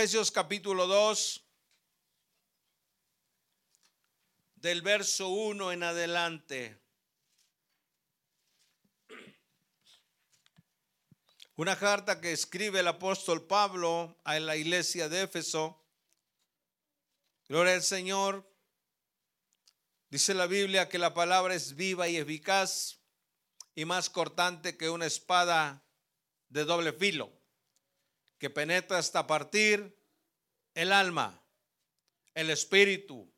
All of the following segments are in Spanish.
Efesios capítulo 2, del verso 1 en adelante. Una carta que escribe el apóstol Pablo a la iglesia de Éfeso. Gloria al Señor. Dice la Biblia que la palabra es viva y eficaz y más cortante que una espada de doble filo, que penetra hasta partir el alma, el espíritu,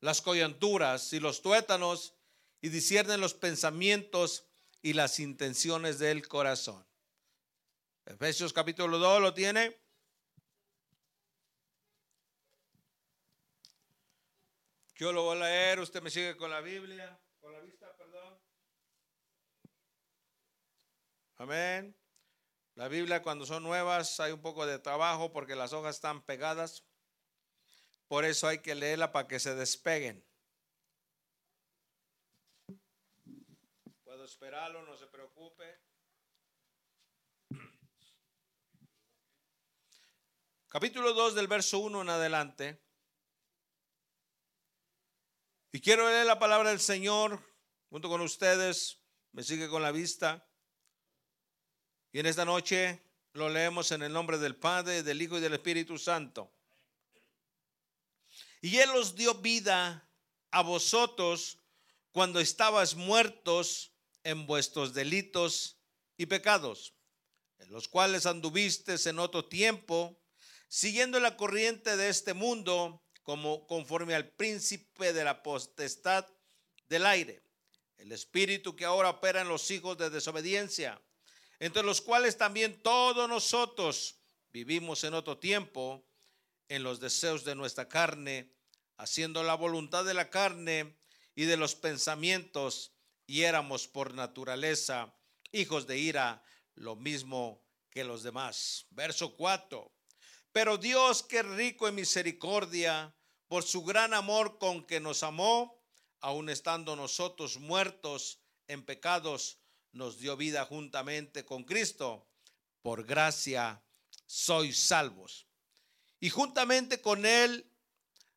las coyunturas y los tuétanos y disciernen los pensamientos y las intenciones del corazón. Efesios capítulo 2 lo tiene. Yo lo voy a leer, usted me sigue con la Biblia, con la vista, perdón. Amén. La Biblia cuando son nuevas hay un poco de trabajo porque las hojas están pegadas. Por eso hay que leerla para que se despeguen. Puedo esperarlo, no se preocupe. Capítulo 2 del verso 1 en adelante. Y quiero leer la palabra del Señor junto con ustedes. Me sigue con la vista. Y en esta noche lo leemos en el nombre del Padre, del Hijo y del Espíritu Santo. Y Él os dio vida a vosotros cuando estabas muertos en vuestros delitos y pecados, en los cuales anduvistes en otro tiempo, siguiendo la corriente de este mundo, como conforme al príncipe de la potestad del aire, el espíritu que ahora opera en los hijos de desobediencia, entre los cuales también todos nosotros vivimos en otro tiempo en los deseos de nuestra carne, haciendo la voluntad de la carne y de los pensamientos, y éramos por naturaleza hijos de ira, lo mismo que los demás. Verso 4. Pero Dios, que rico en misericordia, por su gran amor con que nos amó, aun estando nosotros muertos en pecados, nos dio vida juntamente con Cristo. Por gracia sois salvos. Y juntamente con Él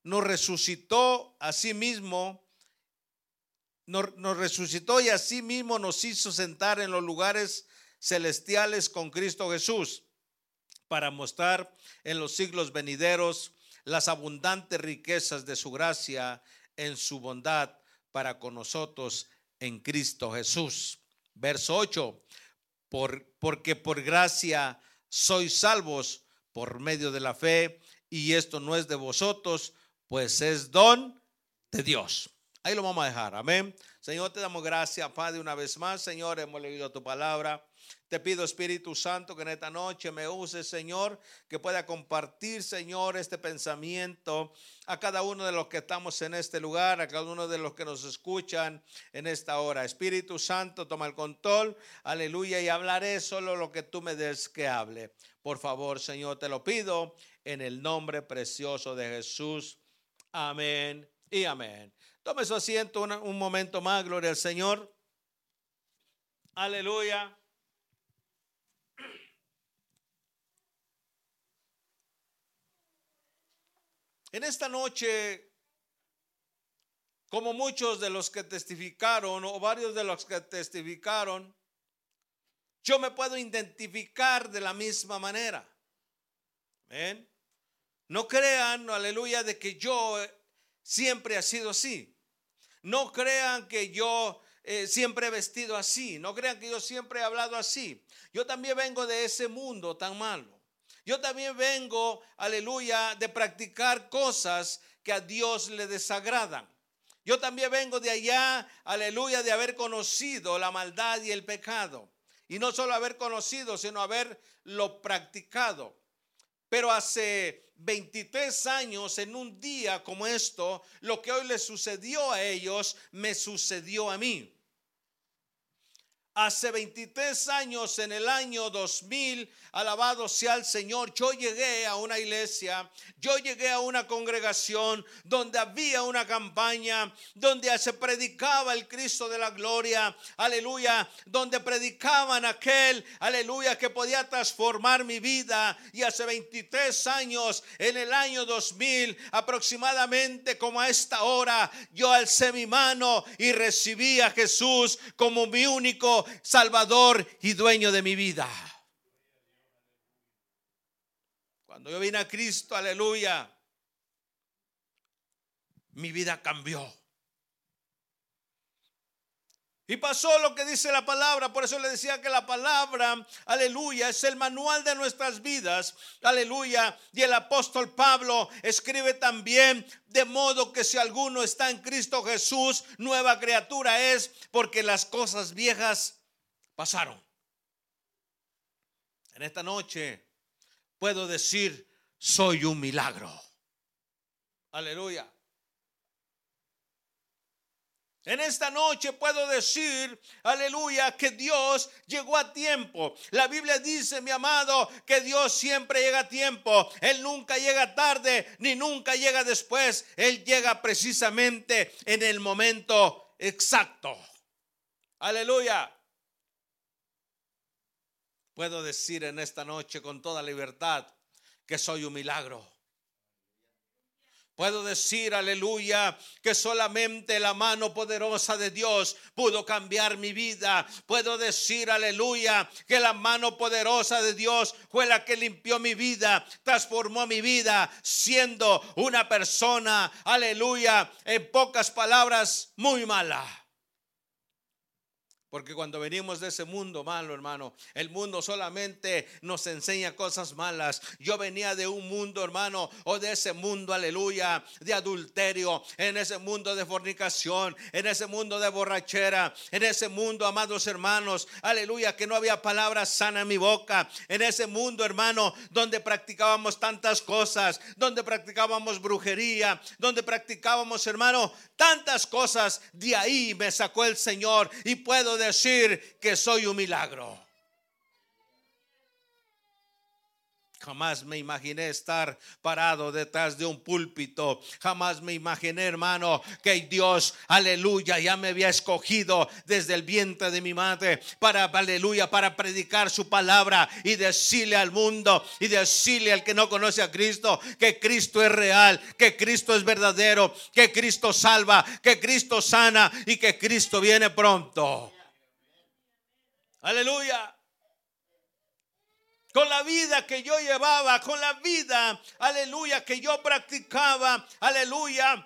nos resucitó a sí mismo, nos, resucitó y a sí mismo nos hizo sentar en los lugares celestiales con Cristo Jesús, para mostrar en los siglos venideros las abundantes riquezas de su gracia en su bondad para con nosotros en Cristo Jesús. Verso 8, por, porque por gracia sois salvos por medio de la fe, y esto no es de vosotros, pues es don de Dios. Ahí lo vamos a dejar, amén. Señor, te damos gracias, Padre, una vez más. Señor, hemos leído tu palabra. Te pido, Espíritu Santo, que en esta noche me uses, Señor, que pueda compartir, Señor, este pensamiento a cada uno de los que estamos en este lugar, a cada uno de los que nos escuchan en esta hora. Espíritu Santo, toma el control, aleluya, y hablaré solo lo que tú me des que hable. Por favor, Señor, te lo pido en el nombre precioso de Jesús. Amén y amén. Tome su asiento un, momento más, gloria al Señor. Aleluya. En esta noche, como muchos de los que testificaron o varios de los que testificaron, yo me puedo identificar de la misma manera. No crean, aleluya, de que yo siempre he sido así. No crean que yo eh, siempre he vestido así. No crean que yo siempre he hablado así. Yo también vengo de ese mundo tan malo. Yo también vengo, aleluya, de practicar cosas que a Dios le desagradan. Yo también vengo de allá, aleluya, de haber conocido la maldad y el pecado. Y no solo haber conocido, sino haberlo practicado. Pero hace 23 años, en un día como esto, lo que hoy le sucedió a ellos, me sucedió a mí. Hace 23 años, en el año 2000, alabado sea el Señor, yo llegué a una iglesia, yo llegué a una congregación donde había una campaña, donde se predicaba el Cristo de la gloria, aleluya, donde predicaban aquel, aleluya, que podía transformar mi vida. Y hace 23 años, en el año 2000, aproximadamente como a esta hora, yo alcé mi mano y recibí a Jesús como mi único Salvador y dueño de mi vida. Cuando yo vine a Cristo, aleluya, mi vida cambió. Y pasó lo que dice la palabra, por eso le decía que la palabra, aleluya, es el manual de nuestras vidas, aleluya. Y el apóstol Pablo escribe también, de modo que si alguno está en Cristo Jesús, nueva criatura es, porque las cosas viejas pasaron. En esta noche puedo decir, soy un milagro. Aleluya. En esta noche puedo decir, aleluya, que Dios llegó a tiempo. La Biblia dice, mi amado, que Dios siempre llega a tiempo. Él nunca llega tarde, ni nunca llega después. Él llega precisamente en el momento exacto. Aleluya. Puedo decir en esta noche con toda libertad que soy un milagro. Puedo decir, aleluya, que solamente la mano poderosa de Dios pudo cambiar mi vida. Puedo decir, aleluya, que la mano poderosa de Dios fue la que limpió mi vida, transformó mi vida, siendo una persona, aleluya, en pocas palabras, muy mala. Porque cuando venimos de ese mundo malo, hermano, el mundo solamente nos enseña cosas malas. Yo venía de un mundo, hermano, o de ese mundo, aleluya, de adulterio, en ese mundo de fornicación, en ese mundo de borrachera, en ese mundo, amados hermanos, aleluya, que no había palabra sana en mi boca. En ese mundo, hermano, donde practicábamos tantas cosas, donde practicábamos brujería, donde practicábamos, hermano, tantas cosas. De ahí me sacó el Señor y puedo decir que soy un milagro. Jamás me imaginé estar parado detrás de un púlpito. Jamás me imaginé, hermano, que Dios, aleluya, ya me había escogido desde el vientre de mi madre para, aleluya, para predicar su palabra y decirle al mundo y decirle al que no conoce a Cristo que Cristo es real, que Cristo es verdadero, que Cristo salva, que Cristo sana y que Cristo viene pronto. Aleluya. Con la vida que yo llevaba, con la vida, aleluya, que yo practicaba, aleluya.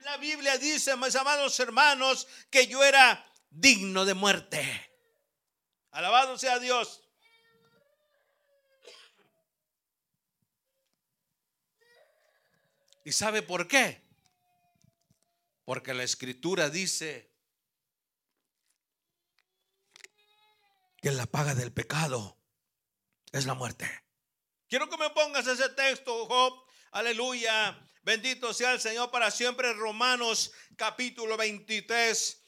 La Biblia dice, mis amados hermanos, que yo era digno de muerte. Alabado sea Dios. ¿Y sabe por qué? Porque la escritura dice que la paga del pecado es la muerte. Quiero que me pongas ese texto, Job. Aleluya. Bendito sea el Señor para siempre. Romanos capítulo 23.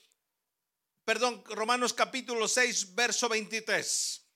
Perdón, Romanos capítulo 6, verso 23.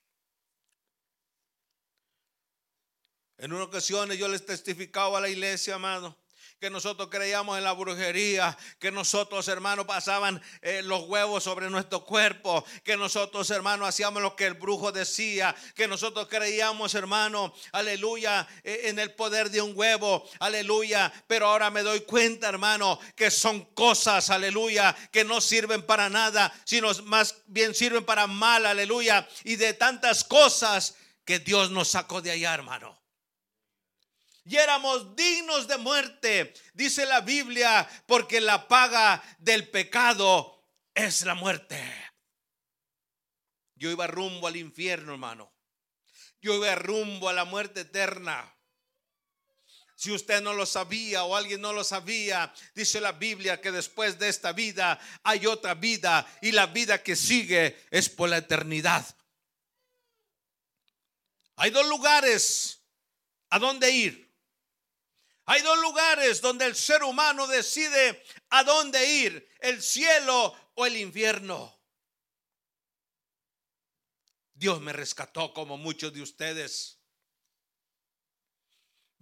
En una ocasión yo les testificaba a la iglesia, amado que nosotros creíamos en la brujería, que nosotros hermanos pasaban eh, los huevos sobre nuestro cuerpo, que nosotros hermanos hacíamos lo que el brujo decía, que nosotros creíamos hermano, aleluya, eh, en el poder de un huevo, aleluya, pero ahora me doy cuenta hermano que son cosas, aleluya, que no sirven para nada, sino más bien sirven para mal, aleluya, y de tantas cosas que Dios nos sacó de allá hermano y éramos dignos de muerte, dice la Biblia, porque la paga del pecado es la muerte. Yo iba rumbo al infierno, hermano. Yo iba rumbo a la muerte eterna. Si usted no lo sabía o alguien no lo sabía, dice la Biblia que después de esta vida hay otra vida y la vida que sigue es por la eternidad. Hay dos lugares a dónde ir. Hay dos lugares donde el ser humano decide a dónde ir, el cielo o el infierno. Dios me rescató como muchos de ustedes.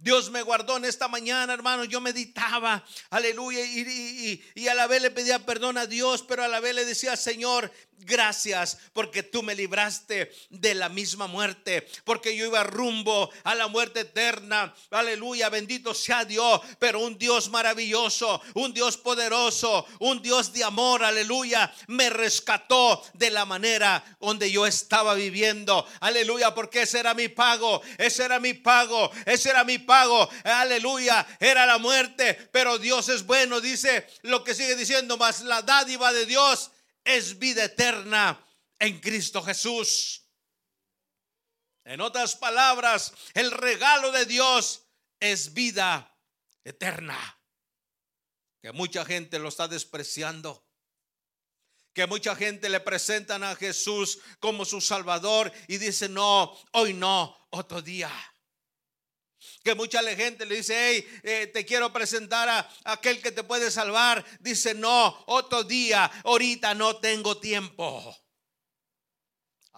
Dios me guardó en esta mañana, hermano. Yo meditaba, aleluya, y, a la vez le pedía perdón a Dios, pero a la vez le decía, Señor, gracias porque tú me libraste de la misma muerte, porque yo iba rumbo a la muerte eterna. Aleluya, bendito sea Dios, pero un Dios maravilloso, un Dios poderoso, un Dios de amor, aleluya, me rescató de la manera donde yo estaba viviendo. Aleluya, porque ese era mi pago, ese era mi pago, ese era mi pago pago, aleluya, era la muerte, pero Dios es bueno, dice lo que sigue diciendo, más la dádiva de Dios es vida eterna en Cristo Jesús. En otras palabras, el regalo de Dios es vida eterna. Que mucha gente lo está despreciando. Que mucha gente le presentan a Jesús como su Salvador y dice, no, hoy no, otro día. Que mucha gente le dice, hey, eh, te quiero presentar a aquel que te puede salvar. Dice, no, otro día, ahorita no tengo tiempo.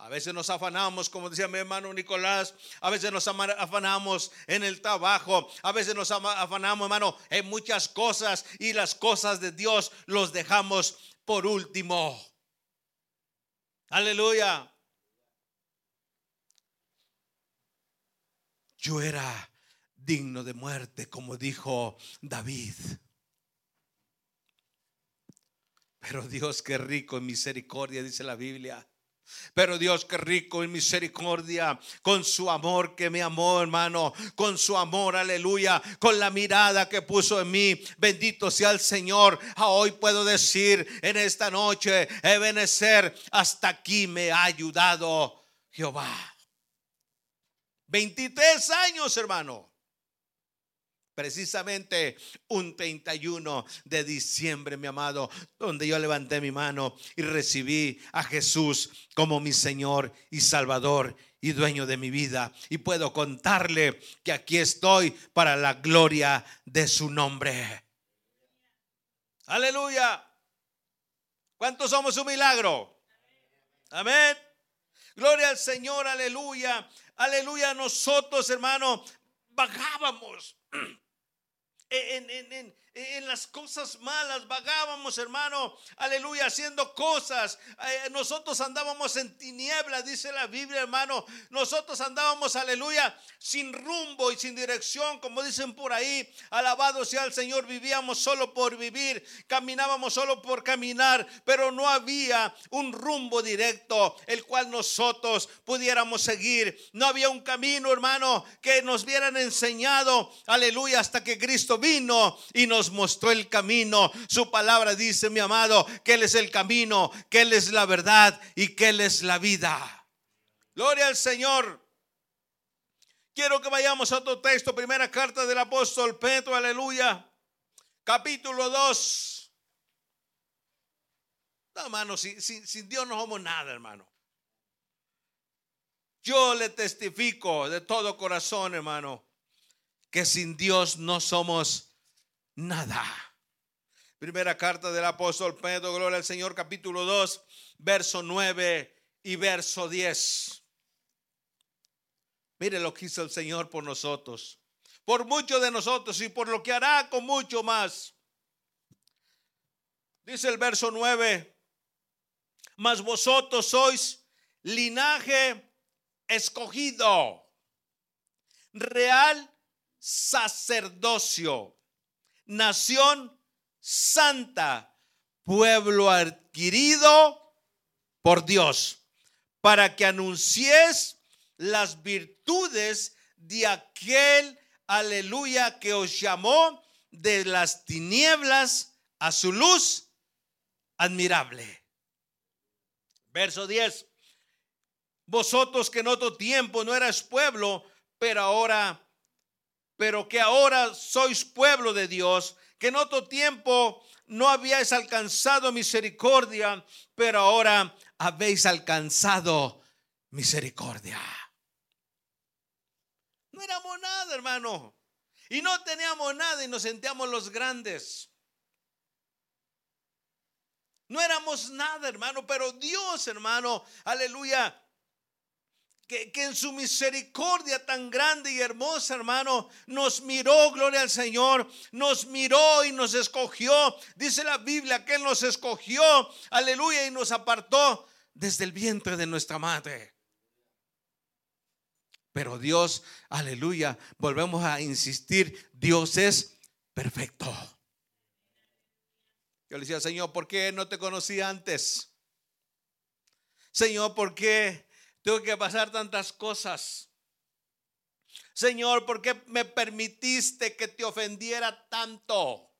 A veces nos afanamos, como decía mi hermano Nicolás, a veces nos afanamos en el trabajo, a veces nos afanamos, hermano, en muchas cosas y las cosas de Dios los dejamos por último. Aleluya. Yo era digno de muerte, como dijo David. Pero Dios que rico en misericordia, dice la Biblia. Pero Dios que rico en misericordia, con su amor que me amó, hermano, con su amor, aleluya, con la mirada que puso en mí. Bendito sea el Señor. A hoy puedo decir en esta noche, Ebenecer, hasta aquí me ha ayudado Jehová. 23 años, hermano. Precisamente un 31 de diciembre, mi amado, donde yo levanté mi mano y recibí a Jesús como mi Señor y Salvador y dueño de mi vida. Y puedo contarle que aquí estoy para la gloria de su nombre. Aleluya. ¿Cuántos somos un milagro? Amén. Gloria al Señor, aleluya. Aleluya. Nosotros, hermano, bajábamos en, en, en, en las cosas malas, vagábamos, hermano, aleluya, haciendo cosas. Eh, nosotros andábamos en tinieblas, dice la Biblia, hermano. Nosotros andábamos, aleluya, sin rumbo y sin dirección, como dicen por ahí. Alabado sea el Señor, vivíamos solo por vivir, caminábamos solo por caminar, pero no había un rumbo directo el cual nosotros pudiéramos seguir. No había un camino, hermano, que nos hubieran enseñado, aleluya, hasta que Cristo vino y nos mostró el camino. Su palabra dice, mi amado, que Él es el camino, que Él es la verdad y que Él es la vida. Gloria al Señor. Quiero que vayamos a otro texto, primera carta del apóstol Pedro, aleluya, capítulo 2. No, hermano, sin, sin Dios no somos nada, hermano. Yo le testifico de todo corazón, hermano, que sin Dios no somos nada. Primera carta del apóstol Pedro, gloria al Señor, capítulo 2, verso 9 y verso 10. Mire lo que hizo el Señor por nosotros, por muchos de nosotros y por lo que hará con mucho más. Dice el verso 9, mas vosotros sois linaje escogido, real sacerdocio nación santa, pueblo adquirido por Dios, para que anuncies las virtudes de aquel, aleluya, que os llamó de las tinieblas a su luz admirable. Verso 10. Vosotros que en otro tiempo no eras pueblo, pero ahora pero que ahora sois pueblo de Dios, que en otro tiempo no habíais alcanzado misericordia, pero ahora habéis alcanzado misericordia. No éramos nada, hermano. Y no teníamos nada y nos sentíamos los grandes. No éramos nada, hermano, pero Dios, hermano, aleluya, que, en su misericordia tan grande y hermosa, hermano, nos miró, gloria al Señor, nos miró y nos escogió. Dice la Biblia que Él nos escogió, aleluya, y nos apartó desde el vientre de nuestra madre. Pero Dios, aleluya, volvemos a insistir, Dios es perfecto. Yo le decía, Señor, ¿por qué no te conocí antes? Señor, ¿por qué tengo que pasar tantas cosas? Señor, ¿por qué me permitiste que te ofendiera tanto?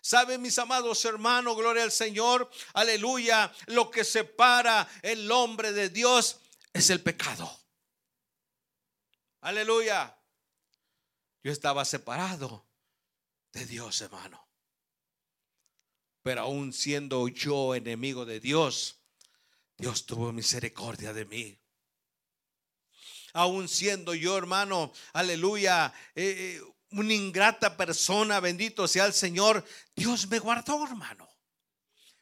¿Saben mis amados hermanos? Gloria al Señor. Aleluya. Lo que separa el hombre de Dios es el pecado. Aleluya. Yo estaba separado de Dios, hermano. Pero aún siendo yo enemigo de Dios, Dios tuvo misericordia de mí. Aún siendo yo, hermano, aleluya, eh, eh, una ingrata persona, bendito sea el Señor, Dios me guardó, hermano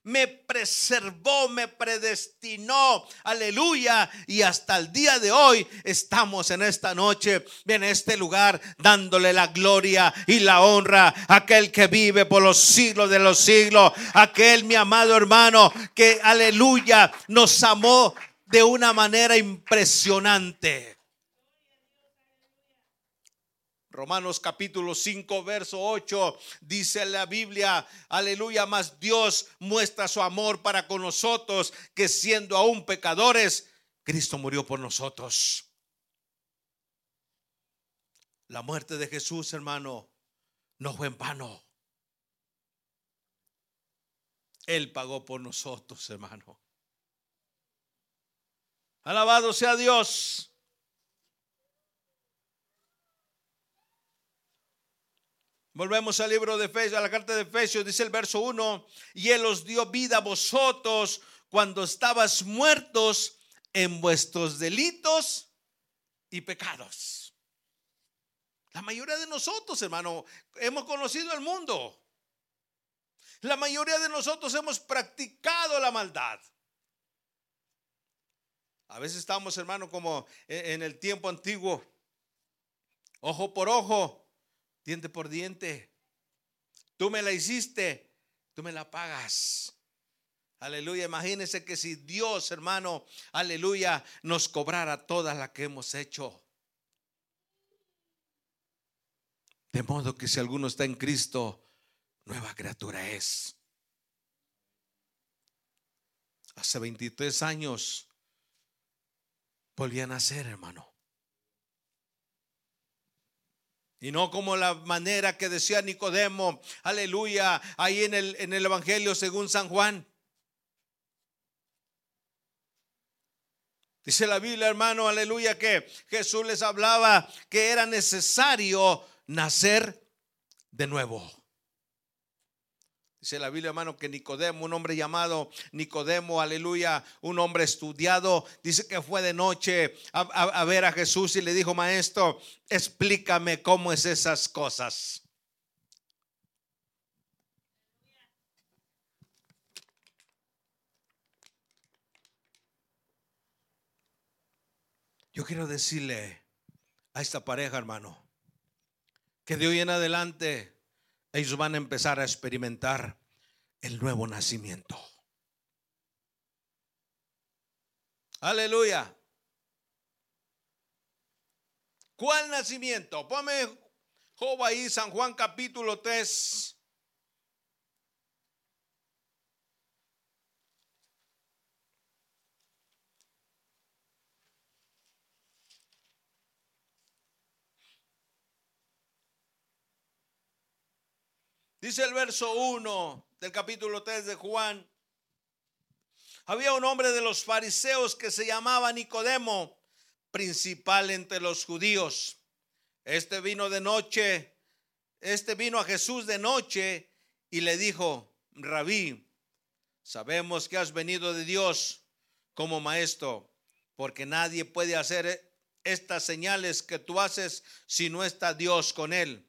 me preservó, me predestinó. Aleluya. Y hasta el día de hoy estamos en esta noche, en este lugar, dándole la gloria y la honra a aquel que vive por los siglos de los siglos. Aquel, mi amado hermano, que, aleluya, nos amó de una manera impresionante. Romanos capítulo 5, verso 8, dice la Biblia, aleluya, más Dios muestra su amor para con nosotros, que siendo aún pecadores, Cristo murió por nosotros. La muerte de Jesús, hermano, no fue en vano. Él pagó por nosotros, hermano. Alabado sea Dios. Volvemos al libro de Efesios, a la carta de Efesios, dice el verso 1, y Él os dio vida a vosotros cuando estabas muertos en vuestros delitos y pecados. La mayoría de nosotros, hermano, hemos conocido el mundo. La mayoría de nosotros hemos practicado la maldad. A veces estamos, hermano, como en el tiempo antiguo, ojo por ojo, diente por diente. Tú me la hiciste, tú me la pagas. Aleluya. Imagínense que si Dios, hermano, aleluya, nos cobrara toda la que hemos hecho. De modo que si alguno está en Cristo, nueva criatura es. Hace 23 años volví a nacer, hermano. Y no como la manera que decía Nicodemo, aleluya, ahí en el, en el Evangelio según San Juan. Dice la Biblia, hermano, aleluya, que Jesús les hablaba que era necesario nacer de nuevo. Dice la Biblia, hermano, que Nicodemo, un hombre llamado Nicodemo, aleluya, un hombre estudiado, dice que fue de noche a, ver a Jesús y le dijo, maestro, explícame cómo es esas cosas. Yo quiero decirle a esta pareja, hermano, que de hoy en adelante ellos van a empezar a experimentar el nuevo nacimiento. Aleluya. ¿Cuál nacimiento? Ponme Job ahí, San Juan capítulo 3. Dice el verso 1 del capítulo 3 de Juan. Había un hombre de los fariseos que se llamaba Nicodemo, principal entre los judíos. Este vino de noche, este vino a Jesús de noche y le dijo, rabí, sabemos que has venido de Dios como maestro, porque nadie puede hacer estas señales que tú haces si no está Dios con él.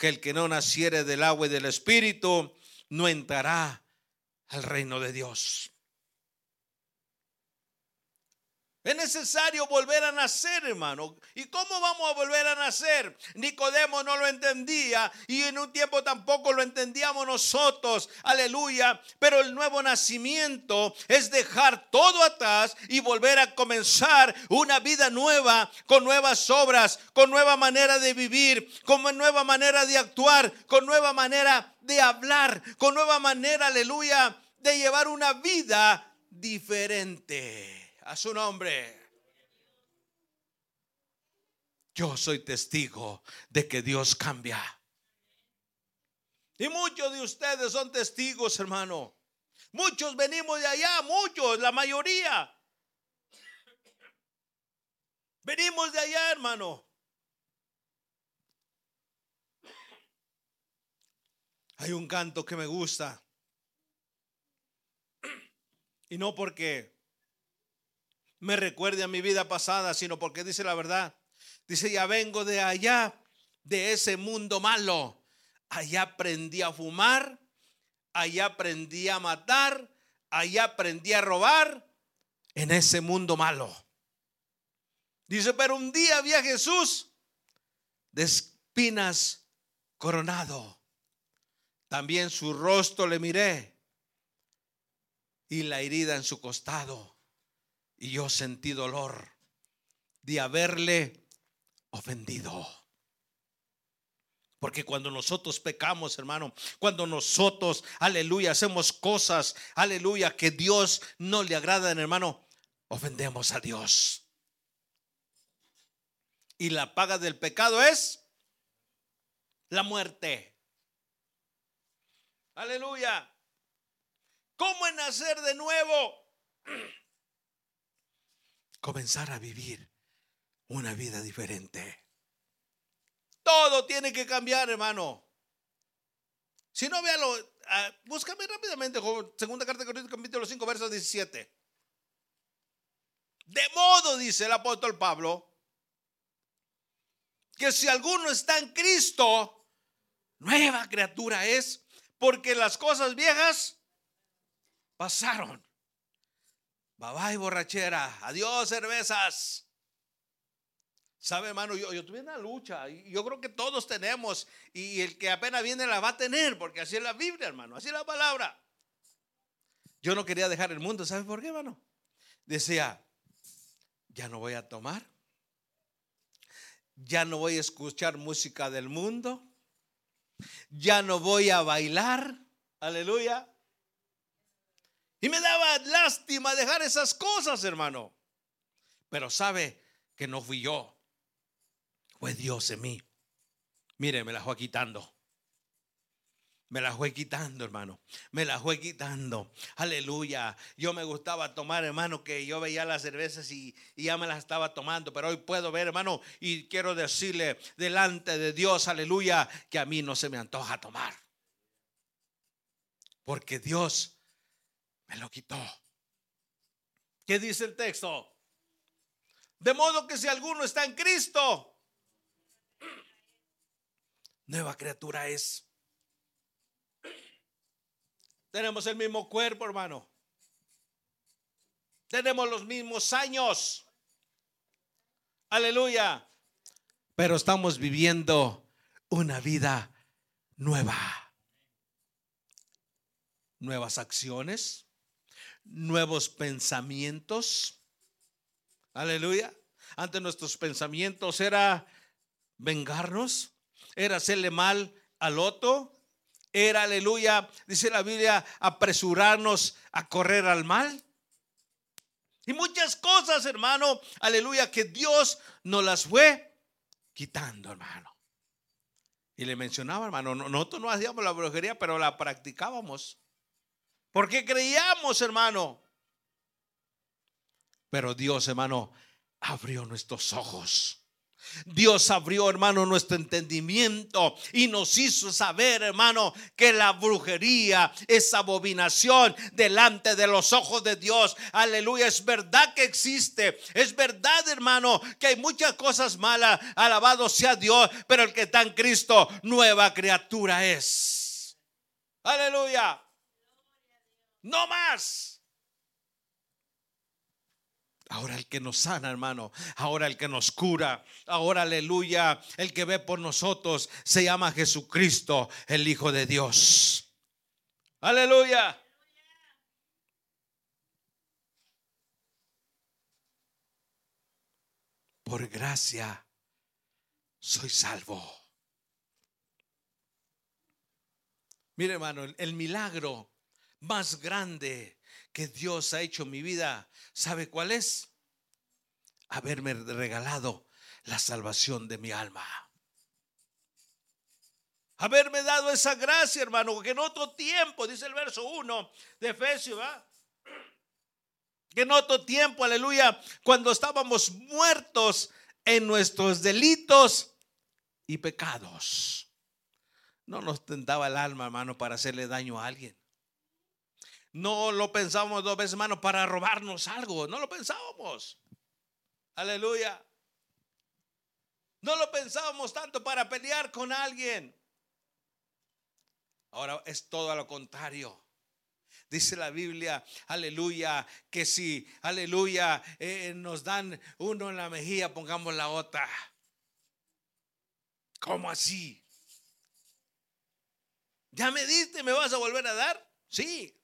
que el que no naciere del agua y del espíritu no entrará al reino de Dios. Es necesario volver a nacer, hermano. ¿Y cómo vamos a volver a nacer? Nicodemo no lo entendía y en un tiempo tampoco lo entendíamos nosotros. Aleluya. Pero el nuevo nacimiento es dejar todo atrás y volver a comenzar una vida nueva, con nuevas obras, con nueva manera de vivir, con nueva manera de actuar, con nueva manera de hablar, con nueva manera, aleluya, de llevar una vida diferente a su nombre. Yo soy testigo de que Dios cambia. Y muchos de ustedes son testigos, hermano. Muchos venimos de allá, muchos, la mayoría. Venimos de allá, hermano. Hay un canto que me gusta. Y no porque me recuerde a mi vida pasada, sino porque dice la verdad. Dice, ya vengo de allá, de ese mundo malo. Allá aprendí a fumar, allá aprendí a matar, allá aprendí a robar, en ese mundo malo. Dice, pero un día vi a Jesús de espinas coronado. También su rostro le miré y la herida en su costado. Y yo sentí dolor de haberle ofendido. Porque cuando nosotros pecamos, hermano, cuando nosotros, aleluya, hacemos cosas, aleluya, que Dios no le agrada, hermano, ofendemos a Dios. Y la paga del pecado es la muerte. Aleluya. ¿Cómo es nacer de nuevo? Comenzar a vivir una vida diferente. Todo tiene que cambiar, hermano. Si no, véalo, uh, búscame rápidamente, segunda carta de Corintios, capítulo 5, verso 17. De modo, dice el apóstol Pablo, que si alguno está en Cristo, nueva criatura es, porque las cosas viejas pasaron. Bye bye, borrachera. Adiós, cervezas. Sabe, hermano, yo, tuve una lucha y yo creo que todos tenemos y el que apenas viene la va a tener porque así es la Biblia, hermano, así es la palabra. Yo no quería dejar el mundo, ¿sabe por qué, hermano? Decía, ya no voy a tomar, ya no voy a escuchar música del mundo, ya no voy a bailar, aleluya, y me daba lástima dejar esas cosas, hermano. Pero sabe que no fui yo. Fue Dios en mí. Mire, me la fue quitando. Me la fue quitando, hermano. Me la fue quitando. Aleluya. Yo me gustaba tomar, hermano, que yo veía las cervezas y, y, ya me las estaba tomando. Pero hoy puedo ver, hermano, y quiero decirle delante de Dios, aleluya, que a mí no se me antoja tomar. Porque Dios me lo quitó. ¿Qué dice el texto? De modo que si alguno está en Cristo, nueva criatura es. Tenemos el mismo cuerpo, hermano. Tenemos los mismos años. Aleluya. Pero estamos viviendo una vida nueva. Nuevas acciones, nuevos pensamientos. Aleluya. Antes nuestros pensamientos era vengarnos, era hacerle mal al otro, era, aleluya, dice la Biblia, apresurarnos a correr al mal. Y muchas cosas, hermano, aleluya, que Dios nos las fue quitando, hermano. Y le mencionaba, hermano, nosotros no hacíamos la brujería, pero la practicábamos. Porque creíamos, hermano. Pero Dios, hermano, abrió nuestros ojos. Dios abrió, hermano, nuestro entendimiento y nos hizo saber, hermano, que la brujería es abominación delante de los ojos de Dios. Aleluya, es verdad que existe. Es verdad, hermano, que hay muchas cosas malas. Alabado sea Dios, pero el que está en Cristo, nueva criatura es. Aleluya. No más. Ahora el que nos sana, hermano. Ahora el que nos cura. Ahora, aleluya. El que ve por nosotros se llama Jesucristo, el Hijo de Dios. Aleluya. Por gracia soy salvo. Mire, hermano, el milagro más grande que Dios ha hecho en mi vida, ¿sabe cuál es? Haberme regalado la salvación de mi alma. Haberme dado esa gracia, hermano, que en otro tiempo, dice el verso 1 de Efesios. Que en otro tiempo, aleluya, cuando estábamos muertos en nuestros delitos y pecados. No nos tentaba el alma, hermano, para hacerle daño a alguien. No lo pensábamos dos veces, hermano, para robarnos algo. No lo pensábamos. Aleluya. No lo pensábamos tanto para pelear con alguien. Ahora es todo a lo contrario. Dice la Biblia, aleluya, que si, aleluya, eh, nos dan uno en la mejilla, pongamos la otra. ¿Cómo así? ¿Ya me diste? ¿Me vas a volver a dar? Sí.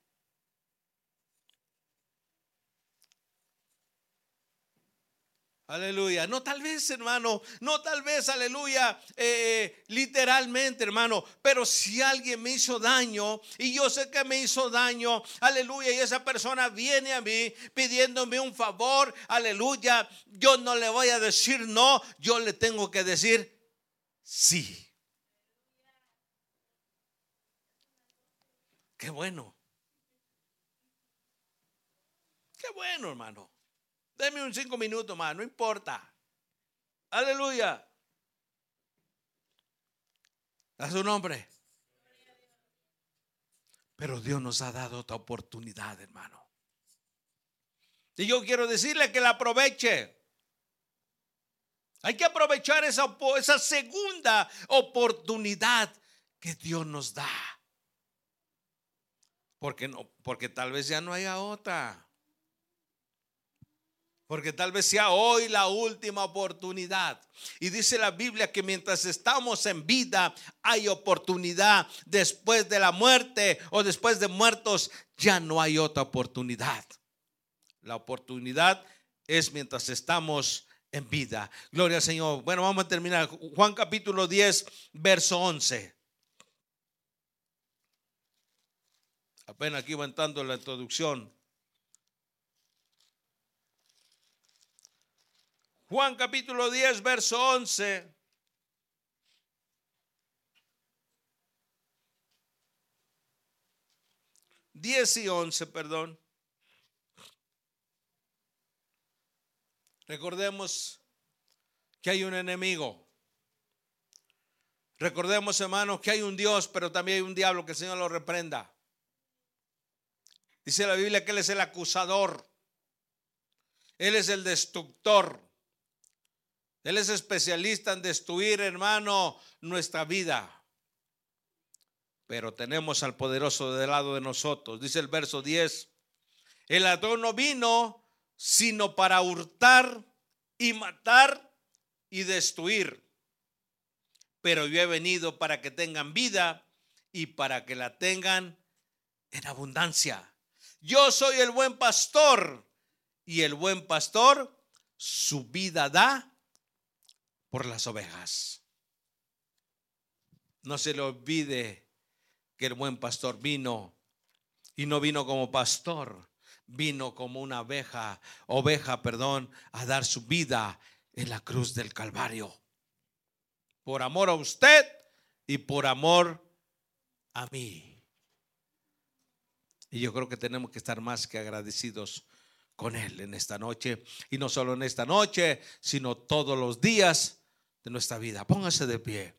Aleluya. No tal vez, hermano. No tal vez, aleluya. Eh, literalmente, hermano. Pero si alguien me hizo daño y yo sé que me hizo daño, aleluya. Y esa persona viene a mí pidiéndome un favor, aleluya. Yo no le voy a decir no. Yo le tengo que decir sí. Qué bueno. Qué bueno, hermano. Deme un cinco minutos más, no importa. Aleluya. A su nombre. Pero Dios nos ha dado otra oportunidad, hermano. Y yo quiero decirle que la aproveche. Hay que aprovechar esa, esa segunda oportunidad que Dios nos da. Porque, no, porque tal vez ya no haya otra. Porque tal vez sea hoy la última oportunidad. Y dice la Biblia que mientras estamos en vida hay oportunidad. Después de la muerte o después de muertos ya no hay otra oportunidad. La oportunidad es mientras estamos en vida. Gloria al Señor. Bueno, vamos a terminar. Juan capítulo 10, verso 11. Apenas aquí va entrando la introducción. Juan capítulo 10, verso 11. Diez y once, perdón. Recordemos que hay un enemigo. Recordemos, hermanos, que hay un Dios, pero también hay un diablo, que el Señor lo reprenda. Dice la Biblia que Él es el acusador. Él es el destructor. Él es especialista en destruir, hermano, nuestra vida. Pero tenemos al poderoso del lado de nosotros. Dice el verso 10. El ladrón no vino sino para hurtar y matar y destruir. Pero yo he venido para que tengan vida y para que la tengan en abundancia. Yo soy el buen pastor y el buen pastor su vida da por las ovejas. No se le olvide que el buen pastor vino y no vino como pastor, vino como una oveja, oveja, perdón, a dar su vida en la cruz del Calvario. Por amor a usted y por amor a mí. Y yo creo que tenemos que estar más que agradecidos con Él en esta noche. Y no solo en esta noche, sino todos los días de nuestra vida. Póngase de pie.